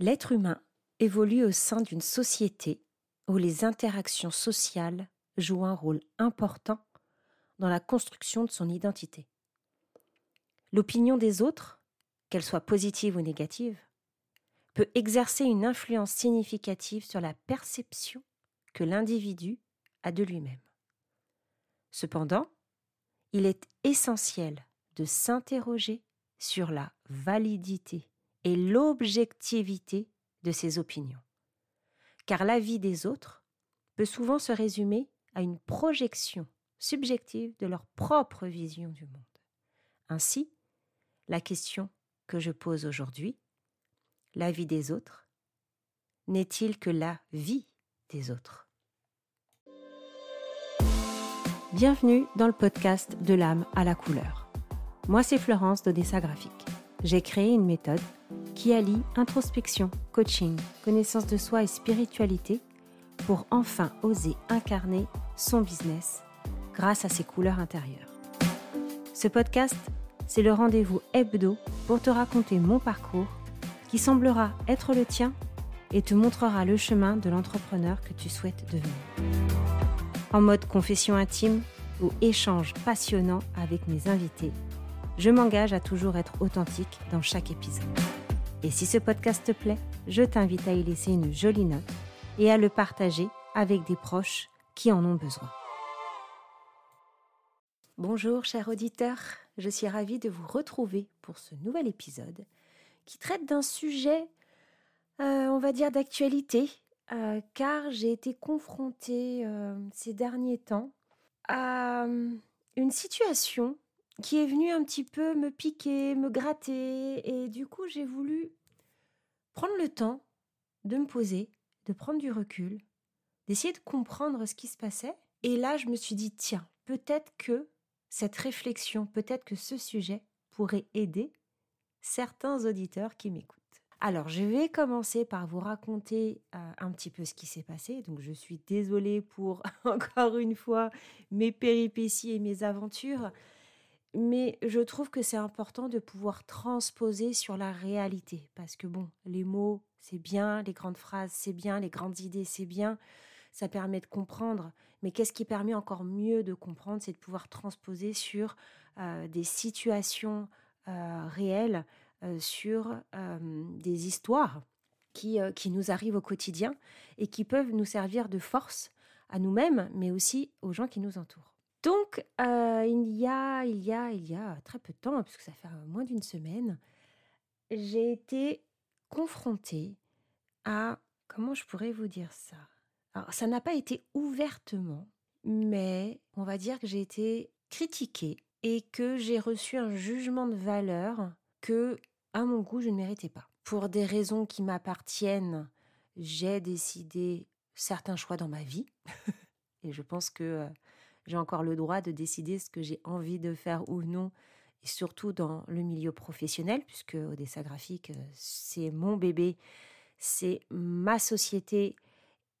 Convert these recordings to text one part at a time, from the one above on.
L'être humain évolue au sein d'une société où les interactions sociales jouent un rôle important dans la construction de son identité. L'opinion des autres, qu'elle soit positive ou négative, peut exercer une influence significative sur la perception que l'individu a de lui-même. Cependant, il est essentiel de s'interroger sur la validité et l'objectivité de ses opinions. Car l'avis des autres peut souvent se résumer à une projection subjective de leur propre vision du monde. Ainsi, la question que je pose aujourd'hui, l'avis des autres, n'est-il que la vie des autres? Bienvenue dans le podcast De l'âme à la couleur. Moi, c'est Florence d'Odessa Graphique. J'ai créé une méthode qui allie introspection, coaching, connaissance de soi et spiritualité pour enfin oser incarner son business grâce à ses couleurs intérieures. Ce podcast, c'est le rendez-vous hebdo pour te raconter mon parcours qui semblera être le tien et te montrera le chemin de l'entrepreneur que tu souhaites devenir. En mode confession intime ou échange passionnant avec mes invités, je m'engage à toujours être authentique dans chaque épisode. Et si ce podcast te plaît, je t'invite à y laisser une jolie note et à le partager avec des proches qui en ont besoin. Bonjour chers auditeurs, je suis ravie de vous retrouver pour ce nouvel épisode qui traite d'un sujet, euh, on va dire, d'actualité, euh, car j'ai été confrontée euh, ces derniers temps à une situation qui est venu un petit peu me piquer, me gratter, et du coup j'ai voulu prendre le temps de me poser, de prendre du recul, d'essayer de comprendre ce qui se passait. Et là, je me suis dit, tiens, peut-être que cette réflexion, peut-être que ce sujet pourrait aider certains auditeurs qui m'écoutent. Alors, je vais commencer par vous raconter euh, un petit peu ce qui s'est passé. Donc, je suis désolée pour, encore une fois, mes péripéties et mes aventures mais je trouve que c'est important de pouvoir transposer sur la réalité. Parce que bon, les mots, c'est bien, les grandes phrases, c'est bien, les grandes idées, c'est bien, ça permet de comprendre. Mais qu'est-ce qui permet encore mieux de comprendre, c'est de pouvoir transposer sur euh, des situations euh, réelles, euh, sur des histoires qui, qui nous arrivent au quotidien et qui peuvent nous servir de force à nous-mêmes, mais aussi aux gens qui nous entourent. Donc, euh, il y a il y a il y a très peu de temps, puisque ça fait, moins d'une semaine, j'ai été confrontée à comment je pourrais vous dire ça? Alors ça n'a pas été ouvertement, mais on va dire que j'ai été critiquée et que j'ai reçu un jugement de valeur que, à mon goût, je ne méritais pas. Pour des raisons qui m'appartiennent, j'ai décidé certains choix dans ma vie et je pense que, euh, j'ai encore le droit de décider ce que j'ai envie de faire ou non, surtout dans le milieu professionnel, puisque Odessa Graphique, euh, c'est mon bébé, c'est ma société,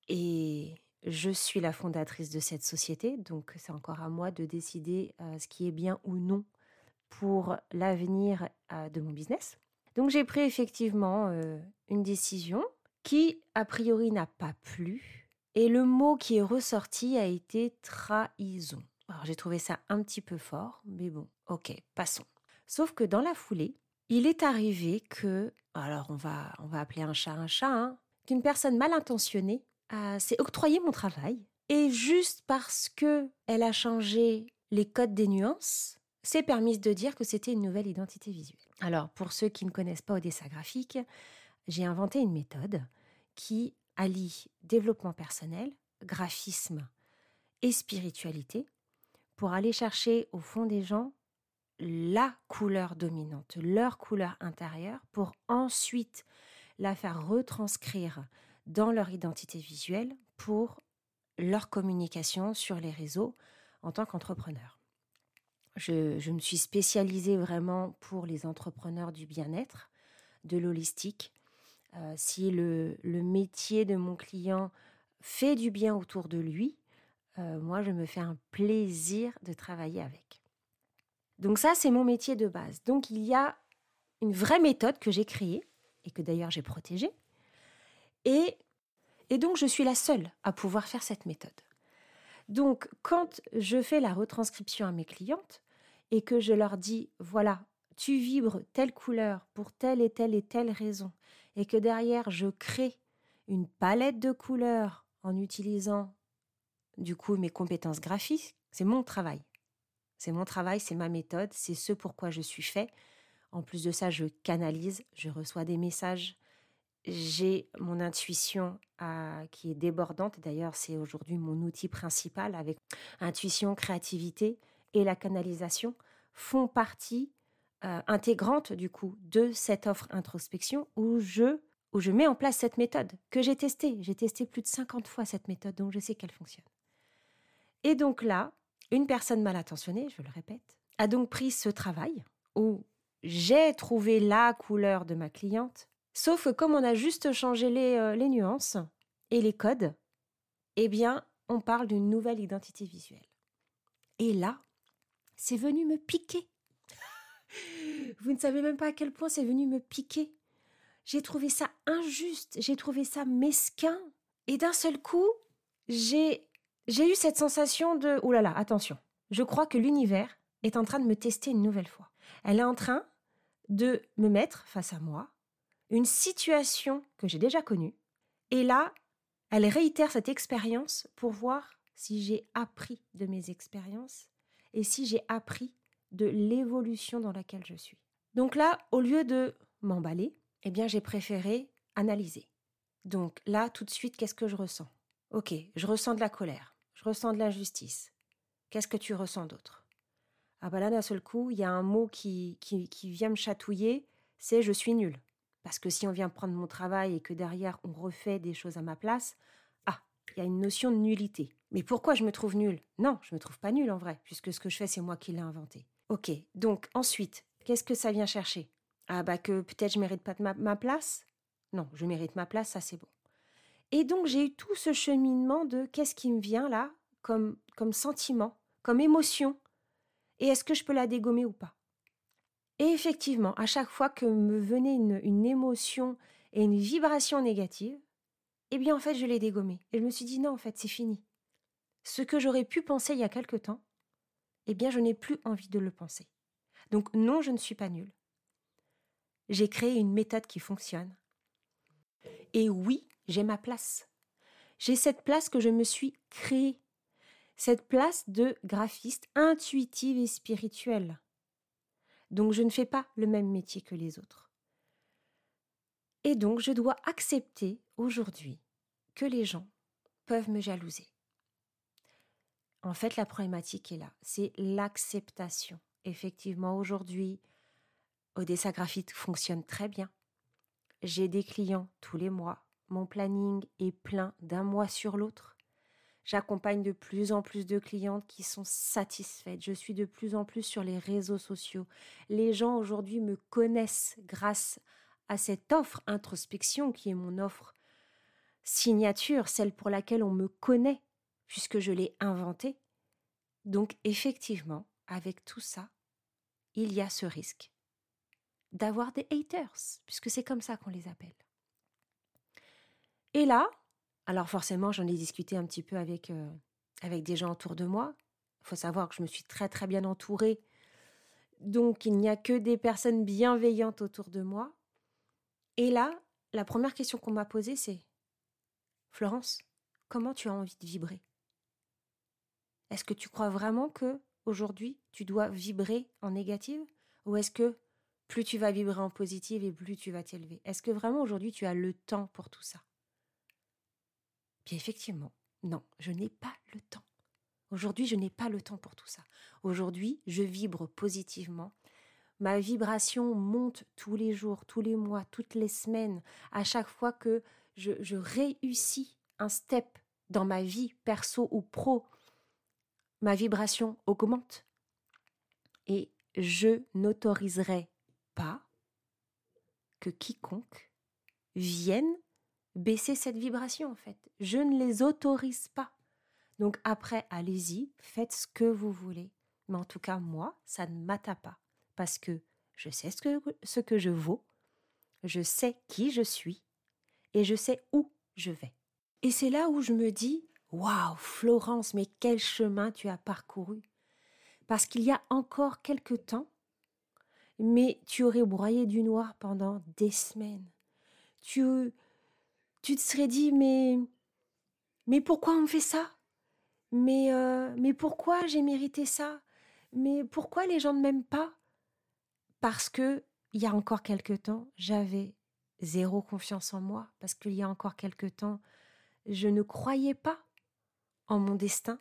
et je suis la fondatrice de cette société, donc c'est encore à moi de décider euh, ce qui est bien ou non pour l'avenir euh, de mon business. Donc j'ai pris effectivement une décision qui, a priori, n'a pas plu et le mot qui est ressorti a été trahison. Alors j'ai trouvé ça un petit peu fort, mais bon, ok, passons. Sauf que dans la foulée, il est arrivé que, alors on va, on va appeler un chat un chat, hein, qu'une personne mal intentionnée s'est octroyé mon travail. Et juste parce que elle a changé les codes des nuances, s'est permise de dire que c'était une nouvelle identité visuelle. Alors, pour ceux qui ne connaissent pas Odessa Graphique, j'ai inventé une méthode qui allie développement personnel, graphisme et spiritualité pour aller chercher au fond des gens la couleur dominante, leur couleur intérieure, pour ensuite la faire retranscrire dans leur identité visuelle pour leur communication sur les réseaux en tant qu'entrepreneur. Je, me suis spécialisée vraiment pour les entrepreneurs du bien-être, de l'holistique, euh, si le, métier de mon client fait du bien autour de lui, euh, moi, je me fais un plaisir de travailler avec. Donc ça, c'est mon métier de base. Donc il y a une vraie méthode que j'ai créée et que d'ailleurs j'ai protégée, Et, et donc, je suis la seule à pouvoir faire cette méthode. Donc, quand je fais la retranscription à mes clientes et que je leur dis, voilà, tu vibres telle couleur pour telle et telle et telle raison, et que derrière, je crée une palette de couleurs en utilisant du coup mes compétences graphiques, c'est mon travail. C'est mon travail, c'est ma méthode, c'est ce pourquoi je suis fait. En plus de ça, je canalise, je reçois des messages, j'ai mon intuition euh, qui est débordante. D'ailleurs, c'est aujourd'hui mon outil principal avec intuition, créativité et la canalisation font partie euh, intégrante du coup de cette offre introspection où je où je mets en place cette méthode que j'ai testée. J'ai testé plus de 50 fois cette méthode, donc je sais qu'elle fonctionne. Et donc là, une personne mal intentionnée, je le répète, a donc pris ce travail où j'ai trouvé la couleur de ma cliente, sauf que comme on a juste changé les, euh, les nuances et les codes, eh bien, on parle d'une nouvelle identité visuelle. Et là, c'est venu me piquer. Vous ne savez même pas à quel point c'est venu me piquer. J'ai trouvé ça injuste, j'ai trouvé ça mesquin. Et d'un seul coup, j'ai j'ai eu cette sensation de oh là là, attention. Je crois que l'univers est en train de me tester une nouvelle fois. Elle est en train de me mettre face à moi une situation que j'ai déjà connue. Et là, elle réitère cette expérience pour voir si j'ai appris de mes expériences et si j'ai appris de l'évolution dans laquelle je suis. Donc là, au lieu de m'emballer, eh bien j'ai préféré analyser. Donc là, tout de suite, qu'est-ce que je ressens? Ok, je ressens de la colère, je ressens de l'injustice. Qu'est-ce que tu ressens d'autre? Ah bah là, d'un seul coup, il y a un mot qui, qui, vient me chatouiller, c'est je suis nul. Parce que si on vient prendre mon travail et que derrière on refait des choses à ma place, ah, il y a une notion de nullité. Mais pourquoi je me trouve nul Non, je me trouve pas nul en vrai, puisque ce que je fais, c'est moi qui l'ai inventé. Ok, donc ensuite, qu'est-ce que ça vient chercher? Ah bah que peut-être je mérite pas ma, place? Non, je mérite ma place, ça c'est bon. Et donc j'ai eu tout ce cheminement de qu'est-ce qui me vient là comme, comme sentiment, comme émotion, et est-ce que je peux la dégommer ou pas? Et effectivement, à chaque fois que me venait une, une émotion et une vibration négative, eh bien en fait je l'ai dégommée. Et je me suis dit non, en fait c'est fini. Ce que j'aurais pu penser il y a quelque temps, eh bien je n'ai plus envie de le penser. Donc non, je ne suis pas nulle. J'ai créé une méthode qui fonctionne. Et oui, j'ai ma place. J'ai cette place que je me suis créée. Cette place de graphiste intuitive et spirituelle. Donc je ne fais pas le même métier que les autres. Et donc je dois accepter aujourd'hui que les gens peuvent me jalouser. En fait, la problématique est là, c'est l'acceptation. Effectivement, aujourd'hui, Odessa Graphite fonctionne très bien. J'ai des clients tous les mois. Mon planning est plein d'un mois sur l'autre. J'accompagne de plus en plus de clientes qui sont satisfaites. Je suis de plus en plus sur les réseaux sociaux. Les gens aujourd'hui me connaissent grâce à cette offre introspection qui est mon offre signature, celle pour laquelle on me connaît puisque je l'ai inventée. Donc effectivement, avec tout ça, il y a ce risque d'avoir des haters, puisque c'est comme ça qu'on les appelle. Et là, alors forcément, j'en ai discuté un petit peu avec, euh, avec des gens autour de moi. Il faut savoir que je me suis très très bien entourée. Donc il n'y a que des personnes bienveillantes autour de moi. Et là, la première question qu'on m'a posée, c'est Florence, comment tu as envie de vibrer? Est-ce que tu crois vraiment que aujourd'hui tu dois vibrer en négative? Ou est-ce que plus tu vas vibrer en positive et plus tu vas t'élever? Est-ce que vraiment aujourd'hui tu as le temps pour tout ça? Bien effectivement, non, je n'ai pas le temps. Aujourd'hui, je n'ai pas le temps pour tout ça. Aujourd'hui, je vibre positivement. Ma vibration monte tous les jours, tous les mois, toutes les semaines. À chaque fois que je, je réussis un step dans ma vie perso ou pro, ma vibration augmente. Et je n'autoriserai pas que quiconque vienne baisser cette vibration en fait. Je ne les autorise pas. Donc après, allez-y, faites ce que vous voulez. Mais en tout cas, moi, ça ne m'attaque pas. Parce que je sais ce que, ce que je vaux, je sais qui je suis, et je sais où je vais. Et c'est là où je me dis Waouh, Florence, mais quel chemin tu as parcouru. Parce qu'il y a encore quelque temps, mais tu aurais broyé du noir pendant des semaines. Tu, tu te serais dit Mais, mais pourquoi on fait ça? Mais, euh, mais pourquoi j'ai mérité ça? Mais pourquoi les gens ne m'aiment pas? Parce que il y a encore quelque temps, j'avais zéro confiance en moi, parce qu'il y a encore quelque temps, je ne croyais pas en mon destin,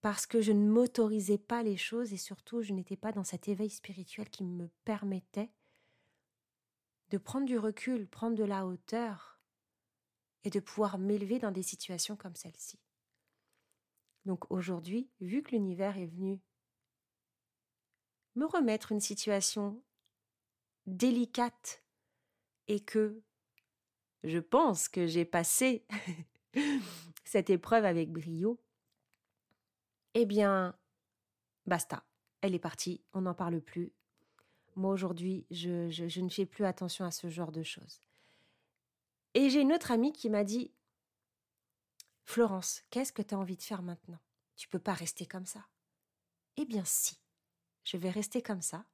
parce que je ne m'autorisais pas les choses et surtout je n'étais pas dans cet éveil spirituel qui me permettait de prendre du recul, prendre de la hauteur et de pouvoir m'élever dans des situations comme celle-ci. Donc aujourd'hui, vu que l'univers est venu me remettre une situation délicate et que je pense que j'ai passé cette épreuve avec brio, eh bien, basta, elle est partie, on n'en parle plus. Moi aujourd'hui, je, ne fais plus attention à ce genre de choses. Et j'ai une autre amie qui m'a dit Florence, qu'est-ce que tu as envie de faire maintenant? Tu peux pas rester comme ça. Eh bien si, je vais rester comme ça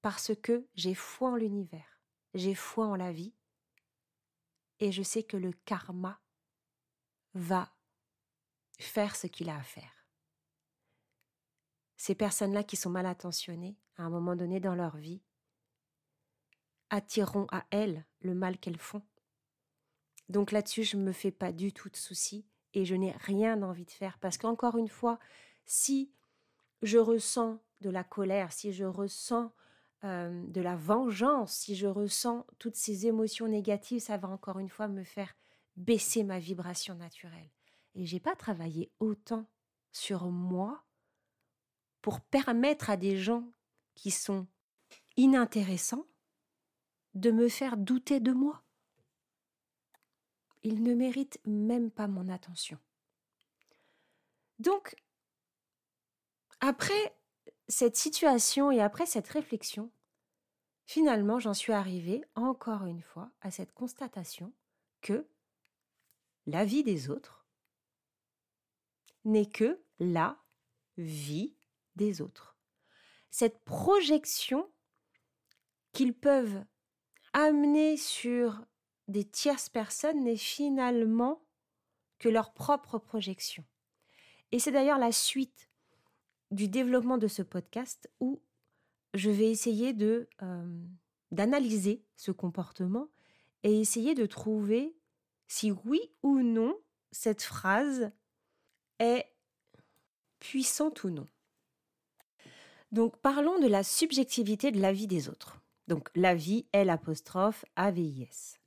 parce que j'ai foi en l'univers, j'ai foi en la vie et je sais que le karma va faire ce qu'il a à faire. Ces personnes-là qui sont mal intentionnées, à un moment donné dans leur vie, attireront à elles le mal qu'elles font. Donc là-dessus, je ne me fais pas du tout de soucis et je n'ai rien envie de faire parce qu'encore une fois, si je ressens de la colère, si je ressens euh, de la vengeance, si je ressens toutes ces émotions négatives, ça va encore une fois me faire baisser ma vibration naturelle. Et j'ai pas travaillé autant sur moi pour permettre à des gens qui sont inintéressants de me faire douter de moi. Ils ne méritent même pas mon attention. Donc, après cette situation et après cette réflexion, finalement, j'en suis arrivée encore une fois à cette constatation que la vie des autres n'est que la vie des autres. Cette projection qu'ils peuvent amener sur des tierces personnes n'est finalement que leur propre projection. Et c'est d'ailleurs la suite du développement de ce podcast où je vais essayer de euh, d'analyser ce comportement et essayer de trouver si oui ou non cette phrase est puissante ou non. Donc parlons de la subjectivité de la vie des autres. Donc la vie est l'apostrophe AVIS.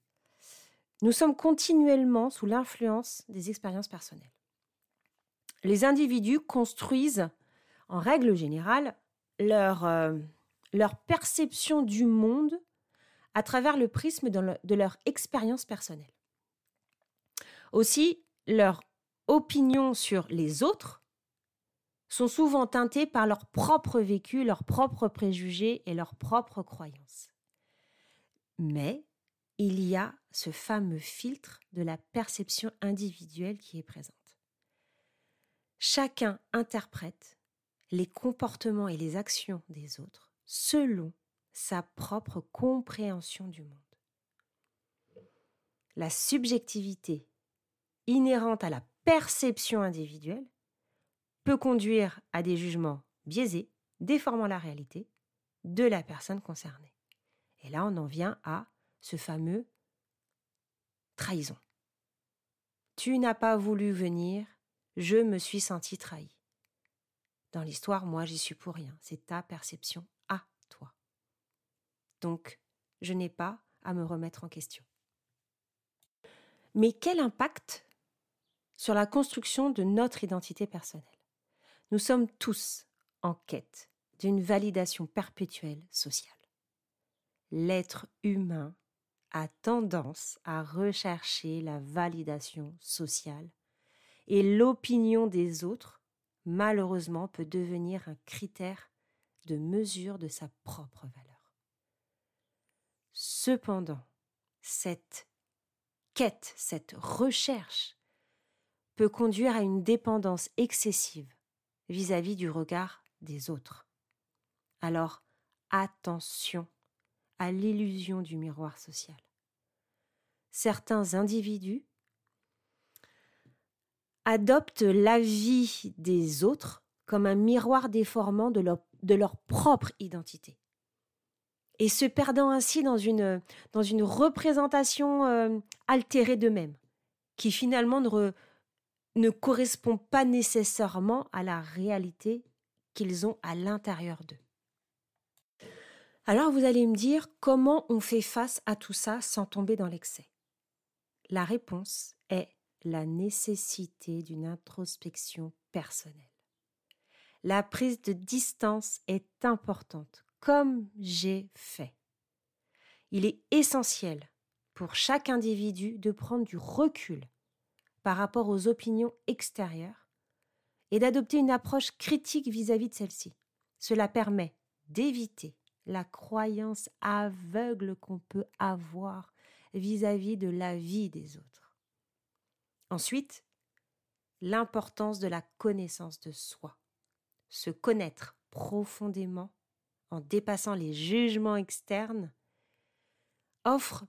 Nous sommes continuellement sous l'influence des expériences personnelles. Les individus construisent, en règle générale, leur, euh, leur perception du monde à travers le prisme de leur expérience personnelle. Aussi, leurs opinions sur les autres sont souvent teintées par leur propre vécu, leurs propres préjugés et leurs propres croyances. Mais il y a ce fameux filtre de la perception individuelle qui est présente. Chacun interprète les comportements et les actions des autres selon sa propre compréhension du monde. La subjectivité inhérente à la perception individuelle peut conduire à des jugements biaisés, déformant la réalité de la personne concernée. Et là, on en vient à ce fameux trahison. Tu n'as pas voulu venir, je me suis senti trahi. Dans l'histoire, moi, j'y suis pour rien. C'est ta perception à toi. Donc, je n'ai pas à me remettre en question. Mais quel impact la construction de notre identité personnelle. Nous sommes tous en quête d'une validation perpétuelle sociale. L'être humain a tendance à rechercher la validation sociale et l'opinion des autres, malheureusement, peut devenir un critère de mesure de sa propre valeur. Cependant, cette quête, cette recherche peut conduire à une dépendance excessive vis-à-vis du regard des autres. Alors, attention à l'illusion du miroir social. Certains individus adoptent l'avis des autres comme un miroir déformant de leur, propre identité. Et se perdant ainsi dans une, représentation euh, altérée d'eux-mêmes, qui finalement ne, ne correspond pas nécessairement à la réalité qu'ils ont à l'intérieur d'eux. Alors vous allez me dire comment on fait face à tout ça sans tomber dans l'excès? La réponse est la nécessité d'une introspection personnelle. La prise de distance est importante, comme j'ai fait. Il est essentiel pour chaque individu de prendre du recul par rapport aux opinions extérieures et d'adopter une approche critique vis-à-vis de celles-ci. Cela permet d'éviter la croyance aveugle qu'on peut avoir vis-à-vis de la vie des autres. Ensuite, l'importance de la connaissance de soi. Se connaître profondément en dépassant les jugements externes offre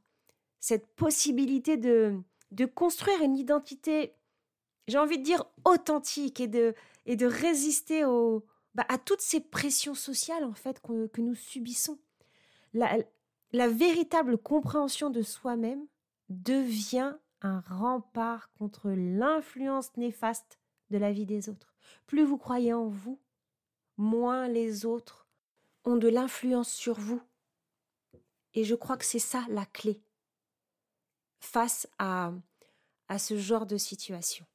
cette possibilité de de construire une identité, j'ai envie de dire, authentique et de, et de résister au, bah, à toutes ces pressions sociales en fait que, nous subissons. La, la véritable compréhension de soi-même devient un rempart contre l'influence néfaste de la vie des autres. Plus vous croyez en vous, moins les autres ont de l'influence sur vous. Et je crois que c'est ça la clé face à, ce genre de situation.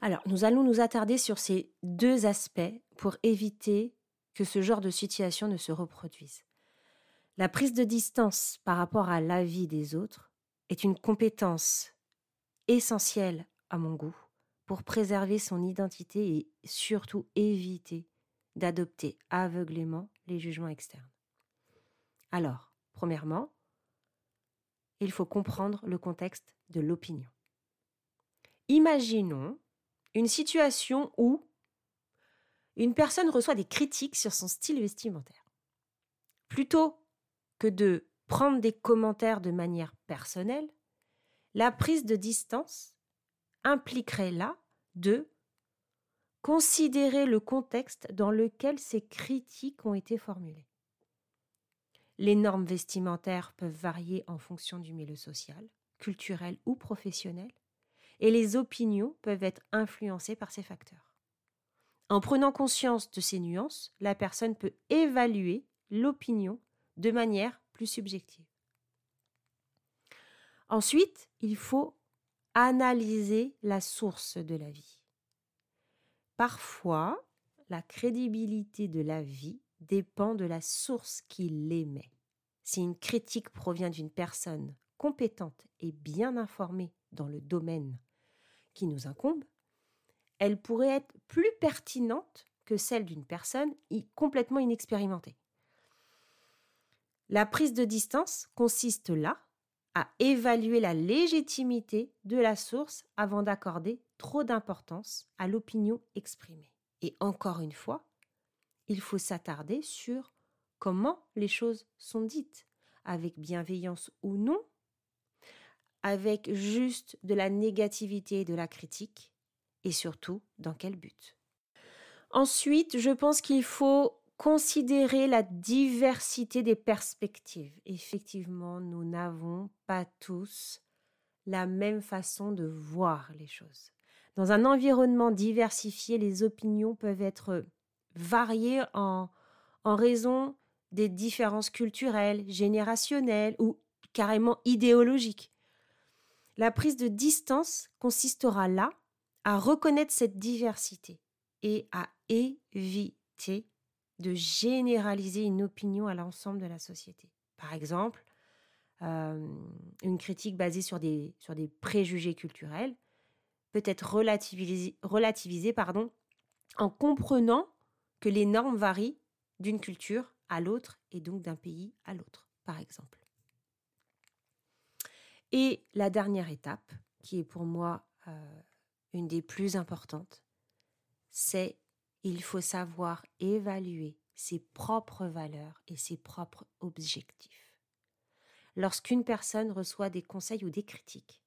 Alors, nous allons nous attarder sur ces deux aspects pour éviter que ce genre de situation ne se reproduise. La prise de distance par rapport à la vie des autres est une compétence essentielle à mon goût pour préserver son identité et surtout éviter d'adopter aveuglément les jugements externes. Alors, premièrement, il faut comprendre le contexte de l'opinion. Imaginons une situation où une personne reçoit des critiques sur son style vestimentaire. Plutôt que de prendre des commentaires de manière personnelle, la prise de distance impliquerait là de considérer le contexte dans lequel ces critiques ont été formulées. Les normes vestimentaires peuvent varier en fonction du milieu social, culturel ou professionnel, et les opinions peuvent être influencées par ces facteurs. En prenant conscience de ces nuances, la personne peut évaluer l'opinion de manière plus subjective. Ensuite, il faut analyser la source de la vie. Parfois, la crédibilité de la vie dépend de la source qui l'émet. Si une critique provient d'une personne compétente et bien informée dans le domaine qui nous incombe, elle pourrait être plus pertinente que celle d'une personne complètement inexpérimentée. La prise de distance consiste là à évaluer la légitimité de la source avant d'accorder trop d'importance à l'opinion exprimée. Et encore une fois, il faut s'attarder sur comment les choses sont dites, avec bienveillance ou non, avec juste de la négativité et de la critique, et surtout dans quel but. Ensuite, je pense qu'il faut considérer la diversité des perspectives. Effectivement, nous n'avons pas tous la même façon de voir les choses. Dans un environnement diversifié, les opinions peuvent être variées en, en raison des différences culturelles, générationnelles ou carrément idéologiques. La prise de distance consistera là à reconnaître cette diversité et à éviter de généraliser une opinion à l'ensemble de la société. Par exemple, euh, une critique basée sur des, sur des préjugés culturels peut être relativisée, pardon, en comprenant que les normes varient d'une culture à l'autre et donc d'un pays à l'autre, par exemple. Et la dernière étape, qui est pour moi euh, une des plus importantes, c'est il faut savoir évaluer ses propres valeurs et ses propres objectifs. Lorsqu'une personne reçoit des conseils ou des critiques,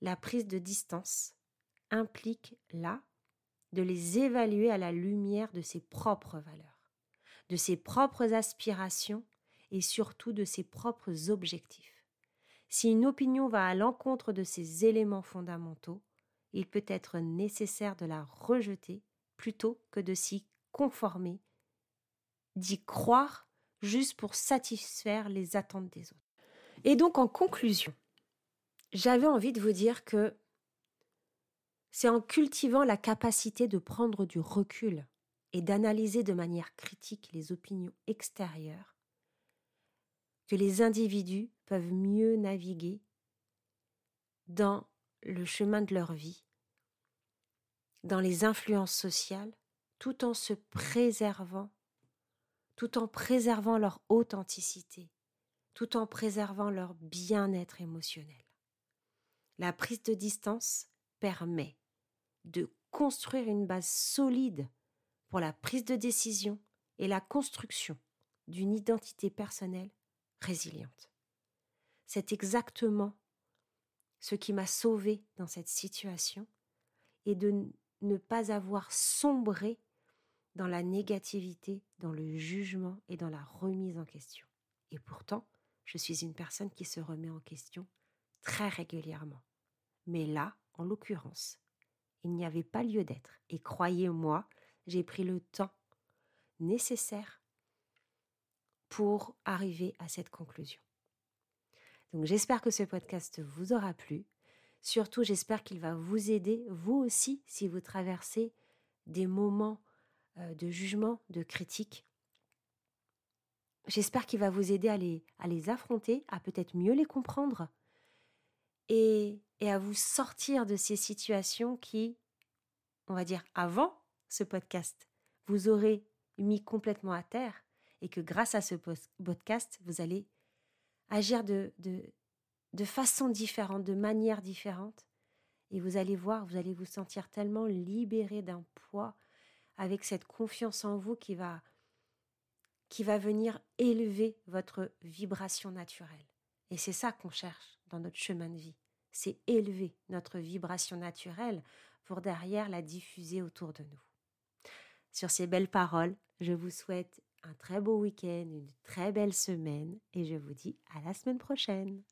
la prise de distance implique là de les évaluer à la lumière de ses propres valeurs, de ses propres aspirations et surtout de ses propres objectifs. Si une opinion va à l'encontre de ces éléments fondamentaux, il peut être nécessaire de la rejeter plutôt que de s'y conformer, d'y croire juste pour satisfaire les attentes des autres. Et donc en conclusion, j'avais envie de vous dire que c'est en cultivant la capacité de prendre du recul et d'analyser de manière critique les opinions extérieures que les individus peuvent mieux naviguer dans le chemin de leur vie, dans les influences sociales, tout en se préservant, tout en préservant leur authenticité, tout en préservant leur bien-être émotionnel. La prise de distance permet de construire une base solide pour la prise de décision et la construction d'une identité personnelle résiliente. C'est exactement ce qui m'a sauvé dans cette situation et de ne pas avoir sombré dans la négativité, dans le jugement et dans la remise en question. Et pourtant, je suis une personne qui se remet en question très régulièrement. Mais là, en l'occurrence, il n'y avait pas lieu d'être. Et croyez-moi, j'ai pris le temps nécessaire pour arriver à cette conclusion. Donc j'espère que ce podcast vous aura plu. Surtout, j'espère qu'il va vous aider, vous aussi, si vous traversez des moments euh, de jugement, de critique. J'espère qu'il va vous aider à les, à les affronter, à peut-être mieux les comprendre et, et à vous sortir de ces situations qui, on va dire, avant ce podcast, vous aurez mis complètement à terre et que grâce à ce podcast, vous allez agir de, de, de façon différente, de manière différente. Et vous allez voir, vous allez vous sentir tellement libéré d'un poids avec cette confiance en vous qui va, qui va venir élever votre vibration naturelle. Et c'est ça qu'on cherche dans notre chemin de vie. C'est élever notre vibration naturelle pour derrière la diffuser autour de nous. Sur ces belles paroles, je vous souhaite un très beau week-end, une très belle semaine et je vous dis à la semaine prochaine.